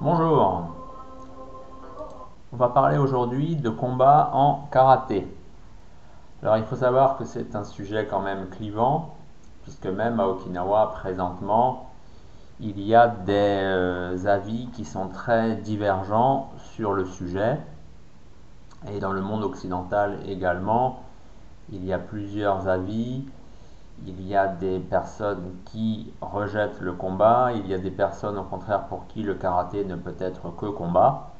Bonjour, on va parler aujourd'hui de combat en karaté. Alors il faut savoir que c'est un sujet quand même clivant, puisque même à Okinawa présentement, il y a des euh, avis qui sont très divergents sur le sujet. Et dans le monde occidental également, il y a plusieurs avis. Il y a des personnes qui rejettent le combat, il y a des personnes au contraire pour qui le karaté ne peut être que combat.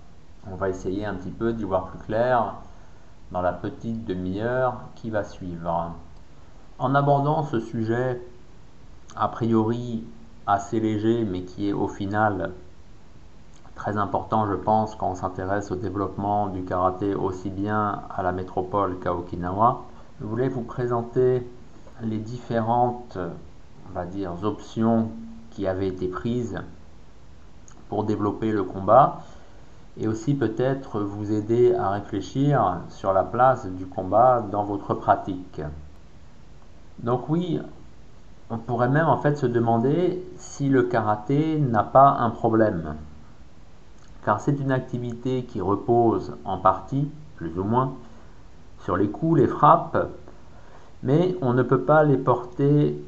On va essayer un petit peu d'y voir plus clair dans la petite demi-heure qui va suivre. En abordant ce sujet a priori assez léger mais qui est au final très important je pense quand on s'intéresse au développement du karaté aussi bien à la métropole qu'à Okinawa, je voulais vous présenter les différentes on va dire options qui avaient été prises pour développer le combat et aussi peut-être vous aider à réfléchir sur la place du combat dans votre pratique. Donc oui, on pourrait même en fait se demander si le karaté n'a pas un problème. Car c'est une activité qui repose en partie, plus ou moins, sur les coups, les frappes, mais on ne peut pas les porter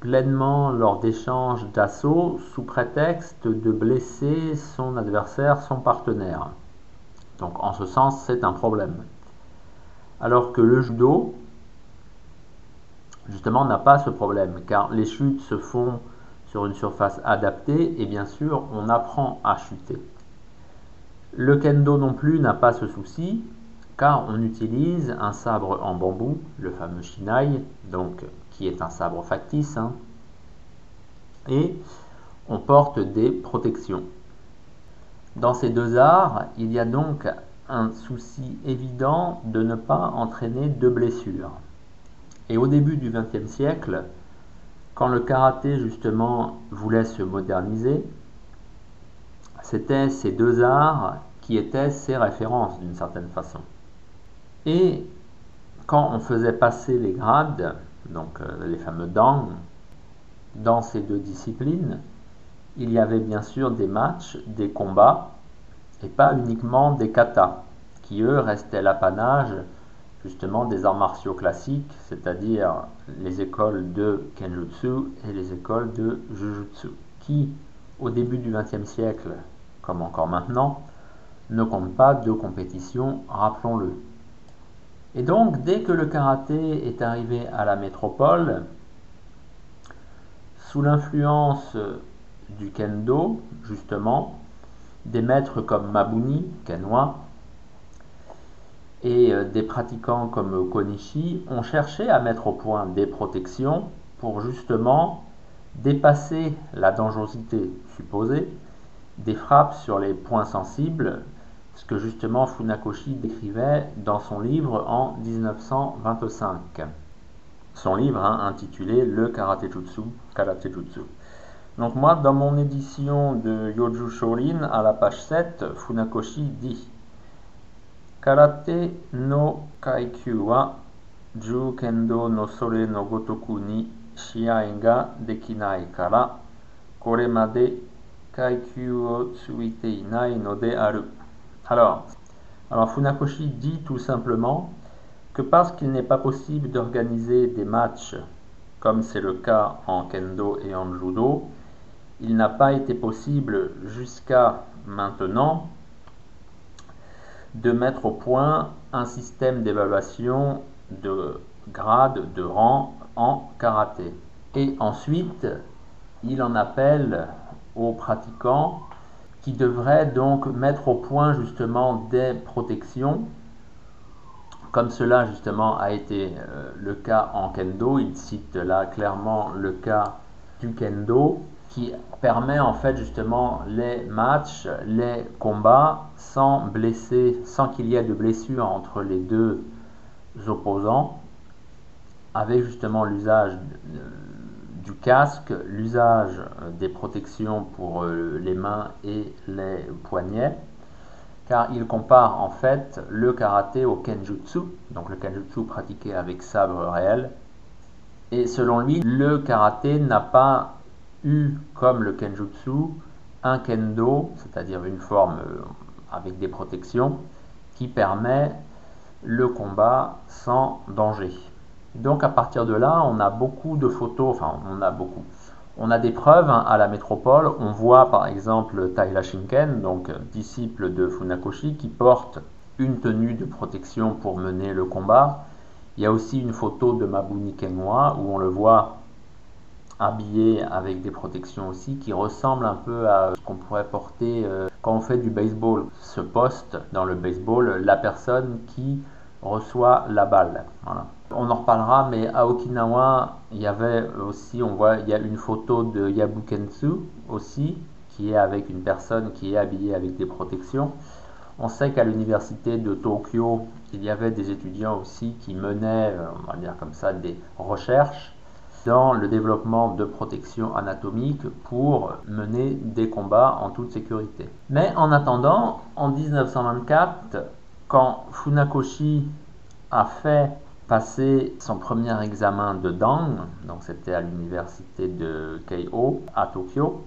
pleinement lors d'échanges d'assaut sous prétexte de blesser son adversaire, son partenaire. Donc en ce sens, c'est un problème. Alors que le judo, justement, n'a pas ce problème, car les chutes se font sur une surface adaptée et bien sûr, on apprend à chuter. Le kendo non plus n'a pas ce souci, car on utilise un sabre en bambou, le fameux shinai, donc qui est un sabre factice, hein. et on porte des protections. Dans ces deux arts, il y a donc un souci évident de ne pas entraîner de blessures. Et au début du XXe siècle, quand le karaté justement voulait se moderniser, c'était ces deux arts qui étaient ses références d'une certaine façon. Et quand on faisait passer les grades, donc euh, les fameux dang, dans ces deux disciplines, il y avait bien sûr des matchs, des combats, et pas uniquement des katas, qui eux restaient l'apanage justement des arts martiaux classiques, c'est-à-dire les écoles de Kenjutsu et les écoles de Jujutsu, qui au début du XXe siècle, comme encore maintenant, ne comptent pas de compétition, rappelons-le. Et donc, dès que le karaté est arrivé à la métropole, sous l'influence du kendo, justement, des maîtres comme Mabuni, Kenwa, et euh, des pratiquants comme Konishi ont cherché à mettre au point des protections pour justement dépasser la dangerosité supposée des frappes sur les points sensibles ce que justement Funakoshi décrivait dans son livre en 1925. Son livre hein, intitulé Le Karate Jutsu, Karate Jutsu. Donc moi, dans mon édition de Yoju Shorin, à la page 7, Funakoshi dit Karate no kaikyu wa Ju kendo no sore no gotoku ni shiai ga dekinai kara kore made kaikyu o tsuite no de aru. Alors, alors Funakoshi dit tout simplement que parce qu'il n'est pas possible d'organiser des matchs comme c'est le cas en kendo et en judo, il n'a pas été possible jusqu'à maintenant de mettre au point un système d'évaluation de grade, de rang en karaté. Et ensuite, il en appelle aux pratiquants qui devrait donc mettre au point justement des protections, comme cela justement a été euh, le cas en kendo. Il cite là clairement le cas du kendo qui permet en fait justement les matchs, les combats sans blesser, sans qu'il y ait de blessure entre les deux opposants, avec justement l'usage du casque, l'usage euh, des protections pour euh, les mains et les poignets, car il compare en fait le karaté au kenjutsu, donc le kenjutsu pratiqué avec sabre réel. Et selon lui, le karaté n'a pas eu, comme le kenjutsu, un kendo, c'est-à-dire une forme euh, avec des protections, qui permet le combat sans danger. Donc à partir de là, on a beaucoup de photos, enfin on a beaucoup. On a des preuves hein, à la métropole. On voit par exemple Taira Shinken, donc disciple de Funakoshi, qui porte une tenue de protection pour mener le combat. Il y a aussi une photo de Mabuni Kenwa où on le voit habillé avec des protections aussi qui ressemble un peu à ce qu'on pourrait porter euh, quand on fait du baseball. Ce poste dans le baseball, la personne qui reçoit la balle. On en reparlera, mais à Okinawa, il y avait aussi, on voit, il y a une photo de Yabukensu aussi, qui est avec une personne qui est habillée avec des protections. On sait qu'à l'université de Tokyo, il y avait des étudiants aussi qui menaient, euh, on va dire comme ça, des recherches dans le développement de protection anatomique pour mener des combats en toute sécurité. Mais en attendant, en 1924, quand Funakoshi a fait passer son premier examen de Dan, donc c'était à l'université de Keio à Tokyo,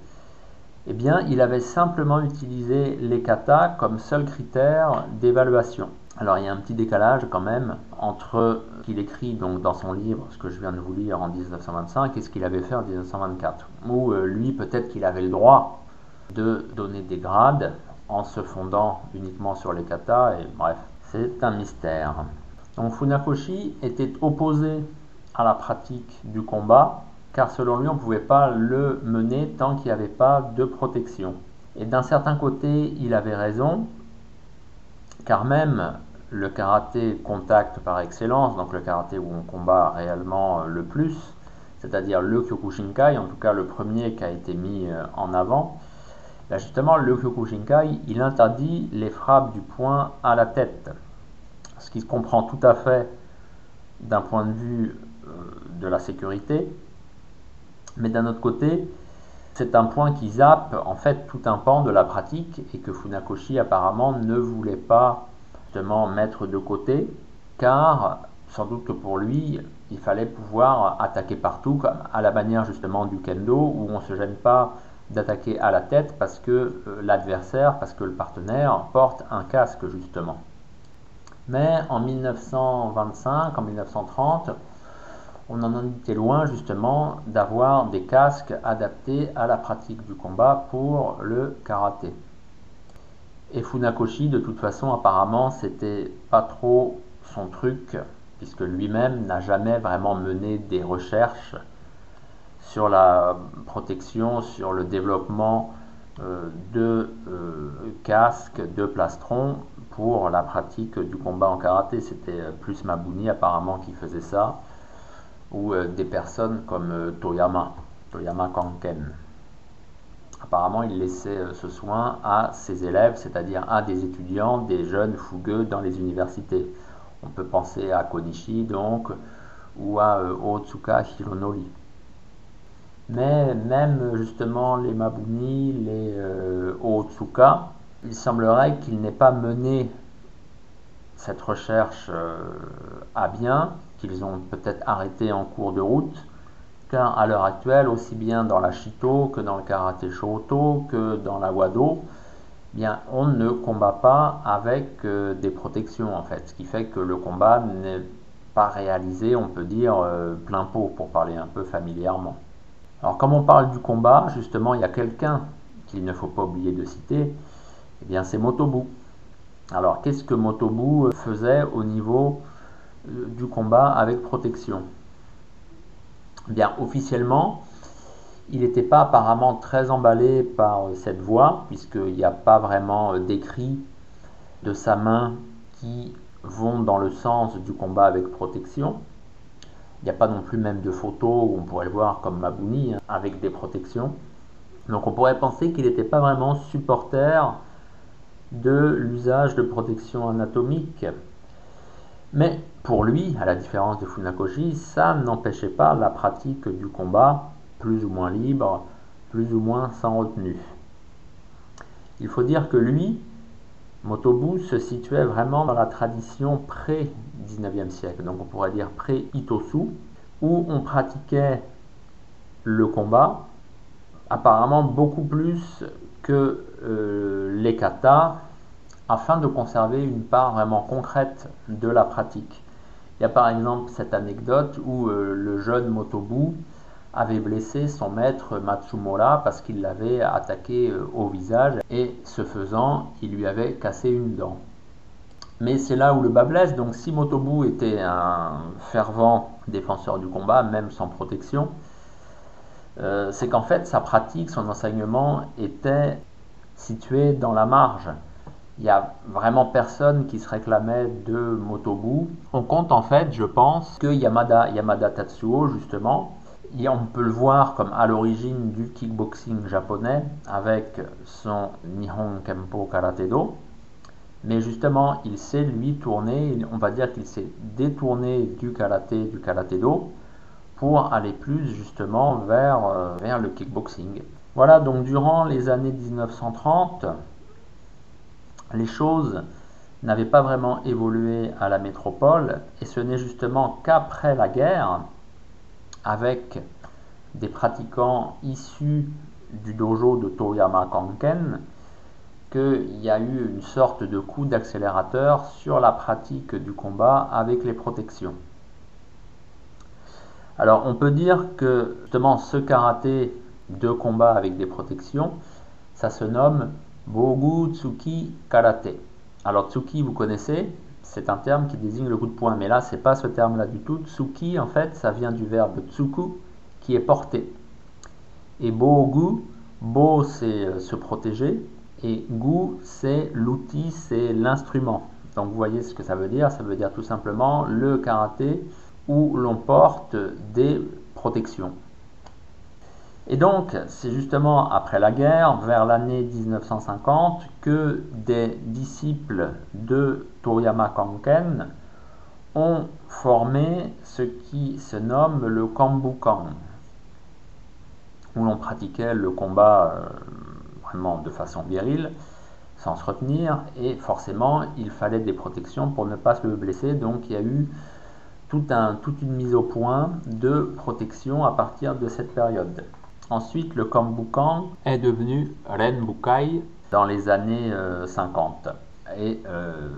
eh bien, il avait simplement utilisé les katas comme seul critère d'évaluation. Alors il y a un petit décalage quand même entre ce qu'il écrit donc dans son livre, ce que je viens de vous lire en 1925, et ce qu'il avait fait en 1924. Où euh, lui, peut-être qu'il avait le droit de donner des grades en se fondant uniquement sur les katas, et bref, c'est un mystère. Donc Funakoshi était opposé à la pratique du combat, car selon lui, on ne pouvait pas le mener tant qu'il n'y avait pas de protection. Et d'un certain côté, il avait raison, car même le karaté contact par excellence, donc le karaté où on combat réellement le plus, c'est-à-dire le Kyokushinkai, en tout cas le premier qui a été mis euh, en avant, là justement le Kyokushinkai, il interdit les frappes du poing à la tête ce qui se comprend tout à fait d'un point de vue euh, de la sécurité, mais d'un autre côté, c'est un point qui zappe en fait tout un pan de la pratique et que Funakoshi apparemment ne voulait pas justement mettre de côté, car sans doute que pour lui, il fallait pouvoir attaquer partout, à la manière justement du kendo, où on ne se gêne pas d'attaquer à la tête parce que euh, l'adversaire, parce que le partenaire porte un casque justement. Mais en 1925, en 1930, on en était loin justement d'avoir des casques adaptés à la pratique du combat pour le karaté. Et Funakoshi, de toute façon, apparemment, c'était pas trop son truc, puisque lui-même n'a jamais vraiment mené des recherches sur la protection, sur le développement euh, de euh, casques, de plastrons pour la pratique du combat en karaté. C'était euh, plus Mabuni apparemment qui faisait ça, ou des personnes comme Toyama, Toyama Kanken. Apparemment, il laissait ce soin à ses élèves, c'est-à-dire à des étudiants, des jeunes fougueux dans les universités. On peut penser à Konishi donc, ou à Otsuka Hironori. Mais même justement les Mabuni, les euh, Otsuka, il semblerait qu'ils n'aient pas mené cette recherche euh, à bien, qu'ils ont peut-être arrêté en cours de route, car à l'heure actuelle, aussi bien dans la Shito que dans le karaté Shoto que dans la Wado, eh bien, on ne combat pas avec euh, des protections en fait, ce qui fait que le combat n'est pas réalisé, on peut dire, plein pot pour parler un peu familièrement. Alors, comme on parle du combat, justement, il y a quelqu'un qu'il ne faut pas oublier de citer, eh bien, c'est Motobu. Alors, qu'est-ce que Motobu faisait au niveau euh, du combat avec protection? Eh Bien, officiellement, il n'était pas apparemment très emballé par cette voie, puisqu'il n'y a pas vraiment d'écrit de sa main qui vont dans le sens du combat avec protection. Il n'y a pas non plus même de photos où on pourrait le voir comme Mabuni hein, avec des protections. Donc on pourrait penser qu'il n'était pas vraiment supporter de l'usage de protection anatomique. Mais pour lui, à la différence de Funakoshi, ça n'empêchait pas la pratique du combat plus ou moins libre, plus ou moins sans retenue. Il faut dire que lui, Motobu se situait vraiment dans la tradition pré-19e siècle, donc on pourrait dire pré-Itosu, où on pratiquait le combat apparemment beaucoup plus que euh, les katas afin de conserver une part vraiment concrète de la pratique. Il y a par exemple cette anecdote où euh, le jeune Motobu avait blessé son maître Matsumora parce qu'il l'avait attaqué euh, au visage et ce faisant, il lui avait cassé une dent. Mais c'est là où le bas blesse, donc si Motobu était un fervent défenseur du combat, même sans protection, euh, c'est qu'en fait sa pratique, son enseignement était situé dans la marge. Il n'y a vraiment personne qui se réclamait de Motobu. On compte en fait, je pense, que Yamada, Yamada Tatsuo, justement, on peut le voir comme à l'origine du kickboxing japonais avec son Nihon Kempo Karate Do. Mais justement, il s'est lui tourné, on va dire qu'il s'est détourné du karaté, du karaté do, pour aller plus justement vers, euh, vers le kickboxing. Voilà, donc durant les années 1930, les choses n'avaient pas vraiment évolué à la métropole, et ce n'est justement qu'après la guerre avec des pratiquants issus du dojo de Toyama Kanken qu'il y a eu une sorte de coup d'accélérateur sur la pratique du combat avec les protections. Alors on peut dire que justement ce karaté de combat avec des protections, ça se nomme Bogu Tsuki Karate. Alors Tsuki, vous connaissez, c'est un terme qui désigne le coup de poing. Mais là, c'est pas ce terme-là du tout. Tsuki, en fait, ça vient du verbe tsuku, qui est porté. Et bogu, bo, c'est euh, se protéger. Et gu, c'est l'outil, c'est l'instrument. Donc vous voyez ce que ça veut dire. Ça veut dire tout simplement le karaté où l'on porte des protections. Et donc, c'est justement après la guerre, vers l'année 1950, que des disciples de Toriyama Kanken ont formé ce qui se nomme le Kambukan, où l'on pratiquait le combat euh, vraiment de façon virile, sans se retenir, et forcément, il fallait des protections pour ne pas se blesser, donc il y a eu tout un, toute une mise au point de protection à partir de cette période. Ensuite, le Kambukan est devenu Renbukai dans les années 50. Euh, Et euh,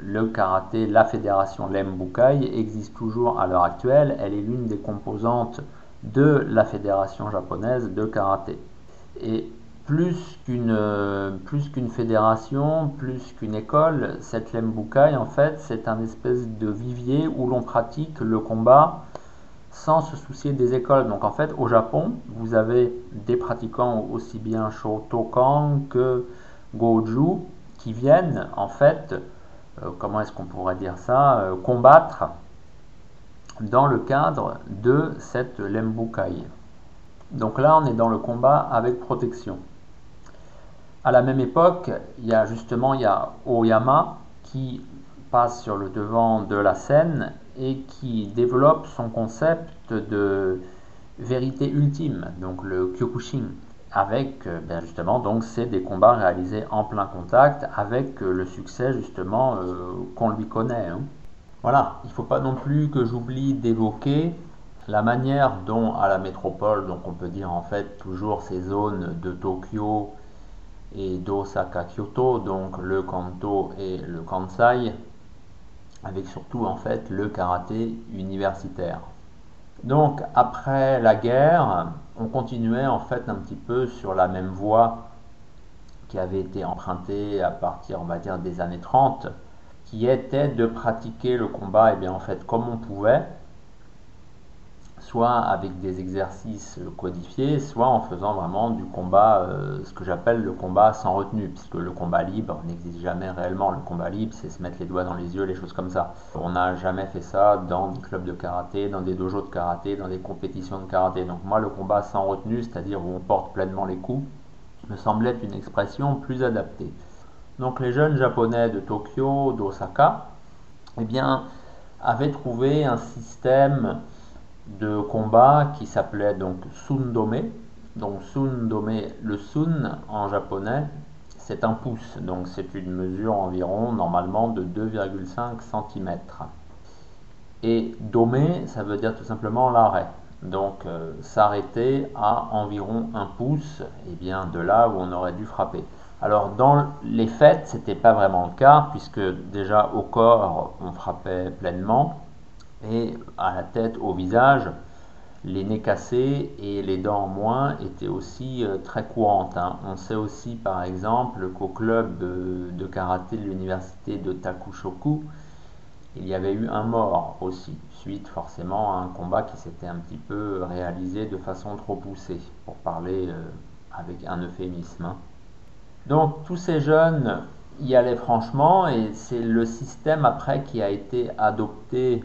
le karaté, la fédération Lembukai existe toujours à l'heure actuelle. Elle est l'une des composantes de la fédération japonaise de karaté. Et plus qu'une plus qu'une fédération, plus qu'une école, cette Lembukai en fait, c'est un espèce de vivier où l'on pratique le combat sans se soucier des écoles. Donc en fait, au Japon, vous avez des pratiquants aussi bien Shotokan que Goju qui viennent en fait, euh, comment est-ce qu'on pourrait dire ça, euh, combattre dans le cadre de cette Lembukai. Donc là, on est dans le combat avec protection. À la même époque, il y a justement il y a Oyama qui passe sur le devant de la scène et qui développe son concept de vérité ultime, donc le Kyokushin, avec euh, ben justement donc c'est des combats réalisés en plein contact avec euh, le succès justement euh, qu'on lui connaît. Hein. Voilà, il ne faut pas non plus que j'oublie d'évoquer la manière dont à la métropole, donc on peut dire en fait toujours ces zones de Tokyo et d'Osaka Kyoto, donc le Kanto et le Kansai, avec surtout en fait le karaté universitaire. Donc après la guerre, on continuait en fait un petit peu sur la même voie qui avait été empruntée à partir on va dire des années 30, qui était de pratiquer le combat et eh bien en fait comme on pouvait, soit avec des exercices codifiés, soit en faisant vraiment du combat, euh, ce que j'appelle le combat sans retenue, puisque le combat libre n'existe jamais réellement. Le combat libre, c'est se mettre les doigts dans les yeux, les choses comme ça. On n'a jamais fait ça dans des clubs de karaté, dans des dojos de karaté, dans des compétitions de karaté. Donc moi, le combat sans retenue, c'est-à-dire où on porte pleinement les coups, me semblait une expression plus adaptée. Donc les jeunes japonais de Tokyo, d'Osaka, eh bien, avaient trouvé un système de combat qui s'appelait donc Sundome. Donc Sundome, le Sun en japonais, c'est un pouce, donc c'est une mesure environ normalement de 2,5 cm. Et domé, ça veut dire tout simplement l'arrêt. Donc euh, s'arrêter à environ un pouce, et eh bien de là où on aurait dû frapper. Alors dans les faits, ce n'était pas vraiment le cas, puisque déjà au corps, on frappait pleinement, et à la tête, au visage, les nez cassés et les dents en moins étaient aussi euh, très courantes. Hein. On sait aussi par exemple qu'au club de karaté de l'université de Takushoku, il y avait eu un mort aussi, suite forcément à un combat qui s'était un petit peu réalisé de façon trop poussée, pour parler euh, avec un euphémisme. Hein. Donc tous ces jeunes y allaient franchement et c'est le système après qui a été adopté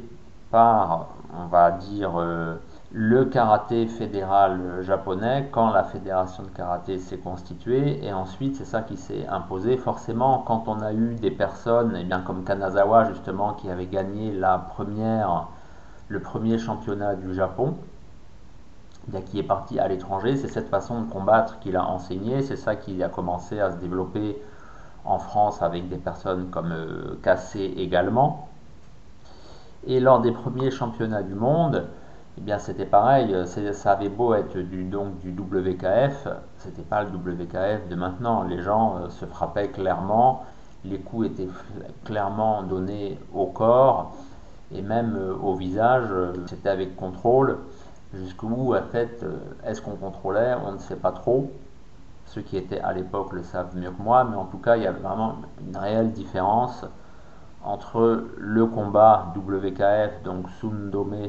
par, on va dire, euh, le karaté fédéral japonais quand la fédération de karaté s'est constituée et ensuite c'est ça qui s'est imposé. Forcément quand on a eu des personnes eh bien comme Kanazawa justement qui avait gagné la première le premier championnat du Japon eh qui est parti à l'étranger c'est cette façon de combattre qu'il a enseigné. C'est ça qui a commencé à se développer en France avec des personnes comme euh, également et lors des premiers championnats du monde eh bien c'était pareil, euh, ça avait beau être du, donc, du WKF, c'était pas le WKF de maintenant. Les gens euh, se frappaient clairement, les coups étaient clairement donnés au corps et même euh, au visage, c'était avec contrôle. Jusqu'où, en fait, est-ce qu'on contrôlait? On ne sait pas trop. Ceux qui étaient à l'époque le savent mieux que moi, mais en tout cas, il y a vraiment une réelle différence entre le combat WKF, donc Sundome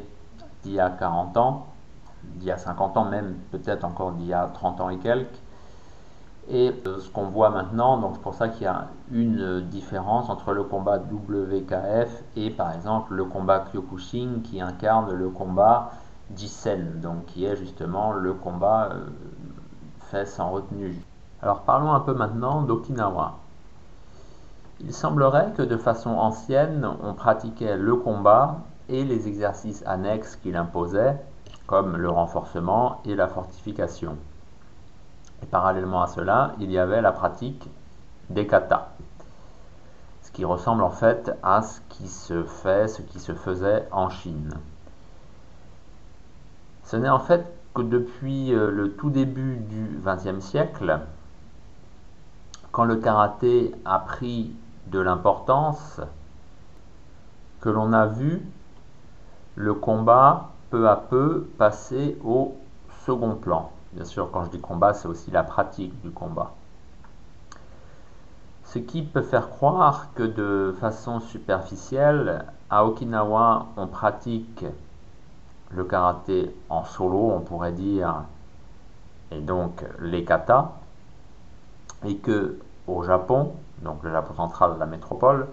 d'il y a 40 ans, d'il y a 50 ans même, peut-être encore d'il y a 30 ans et quelques. Et euh, ce qu'on voit maintenant, donc c'est pour ça qu'il y a une différence entre le combat WKF et par exemple le combat Kyokushin qui incarne le combat Jisen, donc qui est justement le combat euh, fait sans retenue. Alors parlons un peu maintenant d'Okinawa. Il semblerait que de façon ancienne, on pratiquait le combat et les exercices annexes qu'il imposait, comme le renforcement et la fortification. Et parallèlement à cela, il y avait la pratique des katas, ce qui ressemble en fait à ce qui se fait, ce qui se faisait en Chine. Ce n'est en fait que depuis euh, le tout début du XXe siècle, quand le karaté a pris de l'importance, que l'on a vu le combat peu à peu passer au second plan. Bien sûr, quand je dis combat, c'est aussi la pratique du combat. Ce qui peut faire croire que de façon superficielle, à Okinawa, on pratique le karaté en solo, on pourrait dire, et donc les katas, et que au Japon, donc le Japon central, la métropole,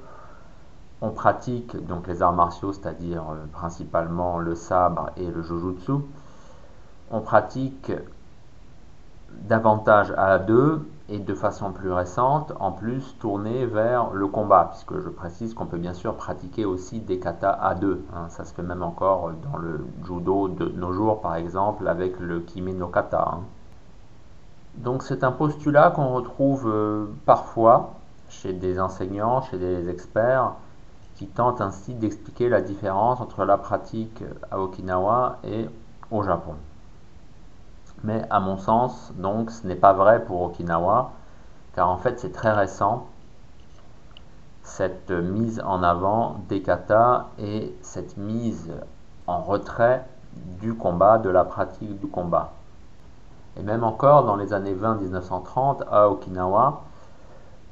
on pratique donc les arts martiaux, c'est-à-dire euh, principalement le sabre et le jujutsu. On pratique davantage à deux et de façon plus récente, en plus tourné vers le combat, puisque je précise qu'on peut bien sûr pratiquer aussi des katas à deux. Hein. ça se fait même encore dans le judo de nos jours, par exemple, avec le kimi no kata. Hein. Donc c'est un postulat qu'on retrouve euh, parfois chez des enseignants, chez des experts, qui tente ainsi d'expliquer la différence entre la pratique à Okinawa et au Japon. Mais à mon sens, donc, ce n'est pas vrai pour Okinawa, car en fait c'est très récent, cette mise en avant des katas et cette mise en retrait du combat, de la pratique du combat. Et même encore dans les années 20-1930 à Okinawa,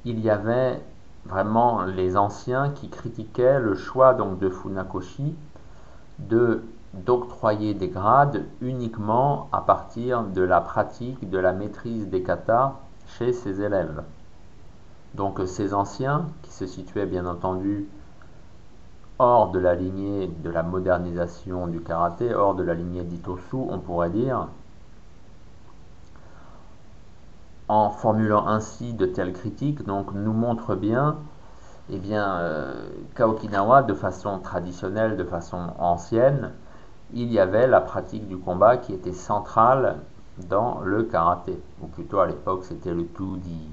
il y avait vraiment les anciens qui critiquaient le choix donc de Funakoshi d'octroyer des grades uniquement à partir de la pratique de la maîtrise des katas chez ses élèves. Donc ces anciens, qui se situaient bien entendu hors de la lignée de la modernisation du karaté, hors de la lignée d'Itosu, on pourrait dire, en formulant ainsi de telles critiques, donc nous montre bien, eh bien euh, qu'à Okinawa, de façon traditionnelle, de façon ancienne, il y avait la pratique du combat qui était centrale dans le karaté, ou plutôt à l'époque c'était le tout dit,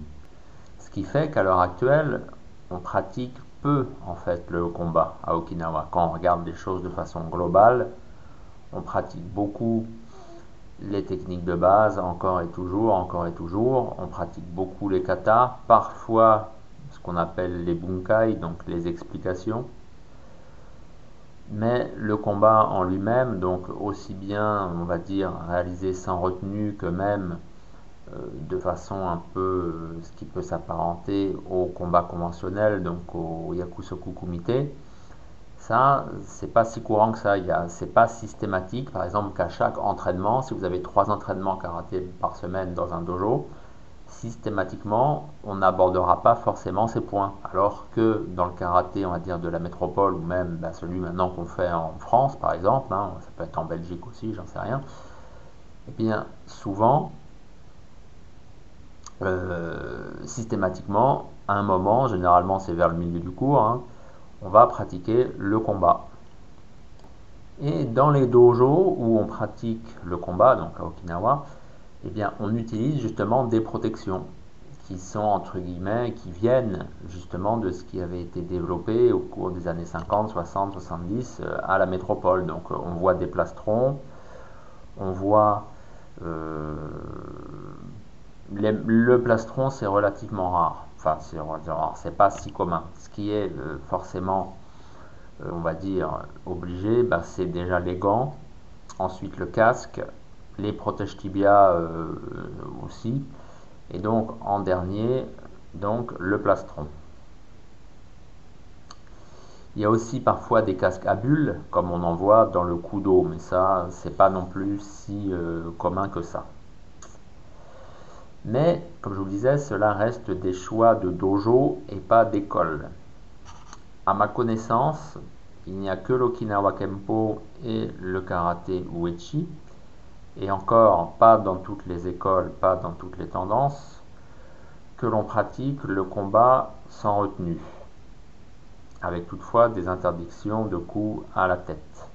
ce qui fait qu'à l'heure actuelle, on pratique peu en fait le combat à Okinawa. Quand on regarde les choses de façon globale, on pratique beaucoup les techniques de base, encore et toujours, encore et toujours. On pratique beaucoup les katas, parfois ce qu'on appelle les bunkai, donc les explications. Mais le combat en lui-même, donc aussi bien, on va dire, réalisé sans retenue que même euh, de façon un peu euh, ce qui peut s'apparenter au combat conventionnel, donc au Yakusoku Kumite, ça, c'est pas si courant que ça. C'est pas systématique. Par exemple, qu'à chaque entraînement, si vous avez trois entraînements karaté par semaine dans un dojo, systématiquement, on n'abordera pas forcément ces points. Alors que dans le karaté, on va dire de la métropole, ou même bah, celui maintenant qu'on fait en France, par exemple, hein, ça peut être en Belgique aussi, j'en sais rien, et eh bien, souvent, euh, systématiquement, à un moment, généralement c'est vers le milieu du cours, hein, on va pratiquer le combat. Et dans les dojos où on pratique le combat, donc à Okinawa, eh bien, on utilise justement des protections qui sont entre guillemets, qui viennent justement de ce qui avait été développé au cours des années 50, 60, 70 à la métropole. Donc euh, on voit des plastrons, on voit euh, le plastron c'est relativement rare. Enfin, c'est pas si commun. Ce qui est euh, forcément, euh, on va dire, obligé, bah, c'est déjà les gants, ensuite le casque, les protèges tibia euh, aussi, et donc en dernier, donc le plastron. Il y a aussi parfois des casques à bulles, comme on en voit dans le d'eau, mais ça, c'est pas non plus si commun que ça. Mais, comme je vous disais, cela reste des choix de dojo et pas d'école. À ma connaissance, il n'y a que l'Okinawa Kempo et le karaté Uechi, et encore pas dans toutes les écoles, pas dans toutes les tendances, que l'on pratique le combat sans retenue, avec toutefois des interdictions de coups à la tête.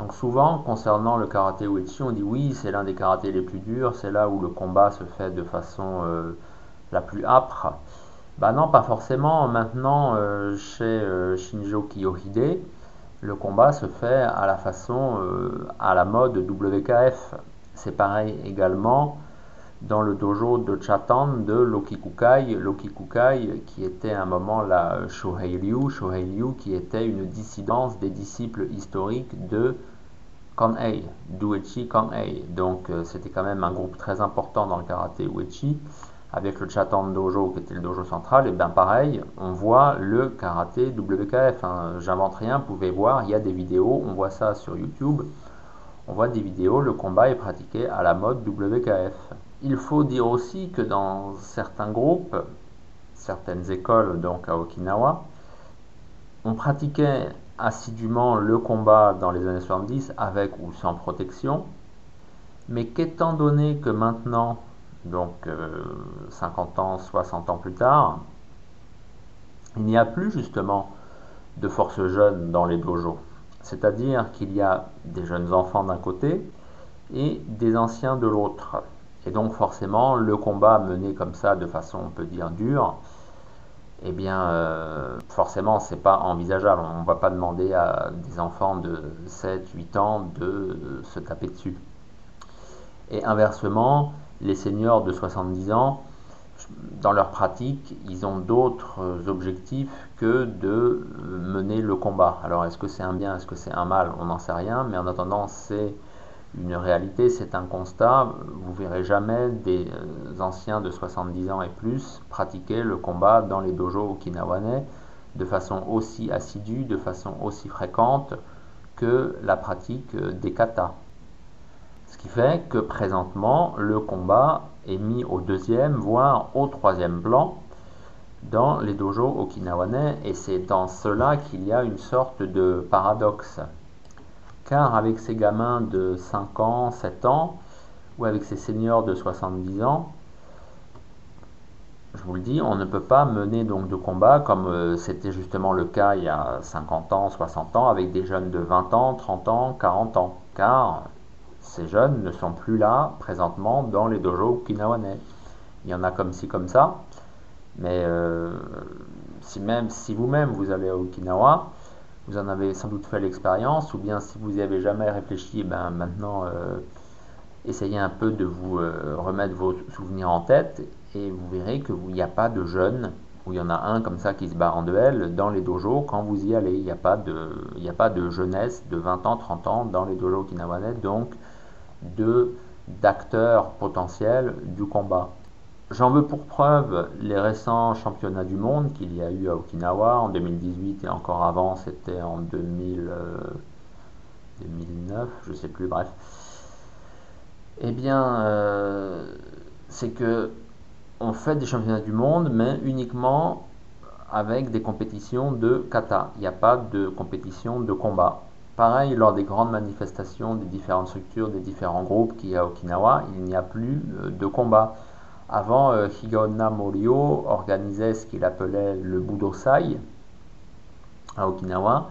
Donc souvent, concernant le karaté uechi, on dit oui, c'est l'un des karatés les plus durs, c'est là où le combat se fait de façon euh, la plus âpre. Bah non, pas forcément. Maintenant, euh, chez euh, Shinjo Kiyohide, le combat se fait à la façon, à la mode WKF. C'est pareil également dans le dojo de Chatan de Lokikukai, Lokikukai qui était à un moment la Shohei Ryu, Shohei Ryu qui était une dissidence des disciples historiques de Kanhei, d'Uechi Kanhei. Donc euh, c'était quand même un groupe très important dans le karaté Uechi, avec le Chatan Dojo qui était le dojo central, et bien pareil, on voit le karaté WKF. Hein. J'invente rien, vous pouvez voir, il y a des vidéos, on voit ça sur YouTube. On voit des vidéos, le combat est pratiqué à la mode WKF. Il faut dire aussi que dans certains groupes, certaines écoles donc à Okinawa, on pratiquait assidûment le combat dans les années 70 avec ou sans protection, mais qu'étant donné que maintenant, donc 50 euh, ans, 60 ans plus tard, il n'y a plus justement de forces jeunes dans les dojos. C'est-à-dire qu'il y a des jeunes enfants d'un côté et des anciens de l'autre. Et donc forcément, le combat mené comme ça, de façon, on peut dire, dure, eh bien, euh, forcément, c'est pas envisageable. On ne va pas demander à des enfants de 7, 8 ans de se taper dessus. Et inversement, les seniors de 70 ans, dans leur pratique, ils ont d'autres objectifs que de mener le combat. Alors, est-ce que c'est un bien, est-ce que c'est un mal? On n'en sait rien, mais en attendant, c'est une réalité, c'est un constat. Vous verrez jamais des euh, anciens de 70 ans et plus pratiquer le combat dans les dojos okinawanais de façon aussi assidue, de façon aussi fréquente que la pratique des katas. Ce qui fait que présentement, le combat est mis au deuxième, voire au troisième plan dans les dojos okinawanais, et c'est dans cela qu'il y a une sorte de paradoxe car avec ces gamins de 5 ans, 7 ans, ou avec ces seniors de 70 ans, je vous le dis, on ne peut pas mener donc de combat comme euh, c'était justement le cas il y a 50 ans, 60 ans, avec des jeunes de 20 ans, 30 ans, 40 ans, car ces jeunes ne sont plus là présentement dans les dojos kinawanais. Il y en a comme ci, comme ça, Mais euh, si même si vous-même vous allez à Okinawa, vous en avez sans doute fait l'expérience, ou bien si vous n'y avez jamais réfléchi, ben maintenant euh, essayez un peu de vous euh, remettre vos souvenirs en tête et vous verrez qu'il n'y a pas de jeunes, où il y en a un comme ça qui se bat en duel dans les dojos quand vous y allez. Il n'y a, pas de, il a pas de jeunesse de 20 ans, 30 ans dans les dojos okinawanais, donc de d'acteurs potentiels du combat. J'en veux pour preuve les récents championnats du monde qu'il y a eu à Okinawa en 2018 et encore avant, c'était en 2000, 2009, euh, je sais plus, bref. Eh bien, euh, c'est que on fait des championnats du monde, mais uniquement avec des compétitions de kata. Il n'y a pas de compétition de combat. Pareil, lors des grandes manifestations des différentes structures, des différents groupes qui y a à Okinawa, il n'y a plus euh, de combat. Avant, euh, Morio organisait ce qu'il appelait le Budosai à Okinawa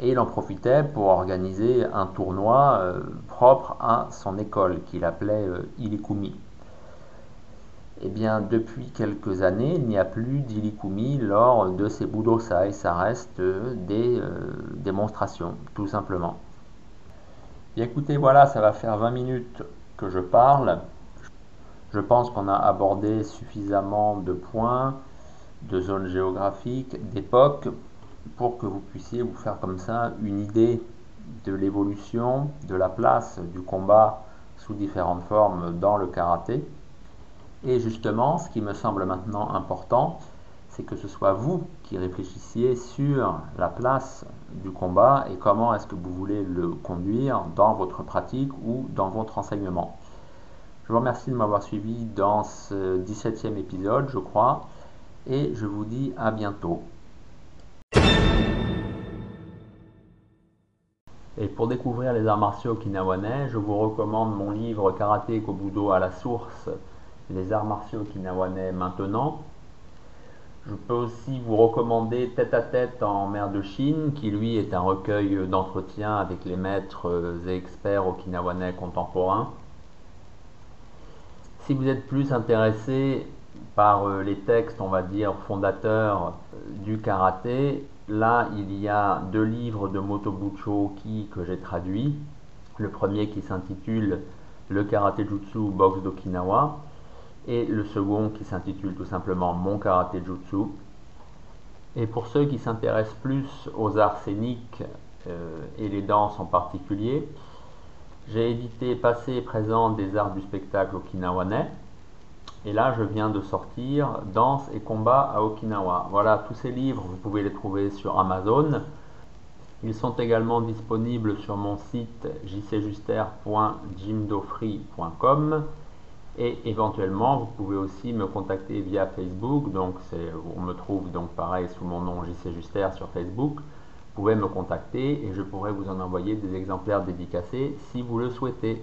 et il en profitait pour organiser un tournoi euh, propre à son école qu'il appelait euh, Ilikumi. Eh bien, depuis quelques années, il n'y a plus d'Ilikumi lors de ces Budosai, ça reste des démonstrations, tout simplement. Écoutez, voilà, ça va faire 20 minutes que je parle. Je pense qu'on a abordé suffisamment de points, de zones géographiques, d'époques, pour que vous puissiez vous faire comme ça une idée de l'évolution, de la place du combat sous différentes formes dans le karaté. Et justement, ce qui me semble maintenant important, c'est que ce soit vous qui réfléchissiez sur la place du combat et comment est-ce que vous voulez le conduire dans votre pratique ou dans votre enseignement. Je vous remercie de m'avoir suivi dans ce 17e épisode, je crois, et je vous dis à bientôt. Et pour découvrir les arts martiaux okinawanais, je vous recommande mon livre Karaté Kobudo à la source, les arts martiaux okinawanais maintenant. Je peux aussi vous recommander Tête à tête en mer de Chine, qui lui est un recueil d'entretiens avec les maîtres et experts okinawanais contemporains. Si vous êtes plus intéressé par euh, les textes, on va dire, fondateurs euh, du karaté, là, il y a deux livres de Motobucho Oki que j'ai traduits. Le premier qui s'intitule Le karaté jutsu boxe d'Okinawa et le second qui s'intitule tout simplement Mon karaté jutsu. Et pour ceux qui s'intéressent plus aux arts scéniques euh, et les danses en particulier, j'ai édité Passé et présent des arts du spectacle okinawanais. Et là, je viens de sortir Danse et combat à Okinawa. Voilà, tous ces livres, vous pouvez les trouver sur Amazon. Ils sont également disponibles sur mon site jcjuster.jimdofree.com et éventuellement, vous pouvez aussi me contacter via Facebook. Donc, on me trouve donc pareil sous mon nom JC Juster sur Facebook pouvez me contacter et je pourrai vous en envoyer des exemplaires dédicacés si vous le souhaitez.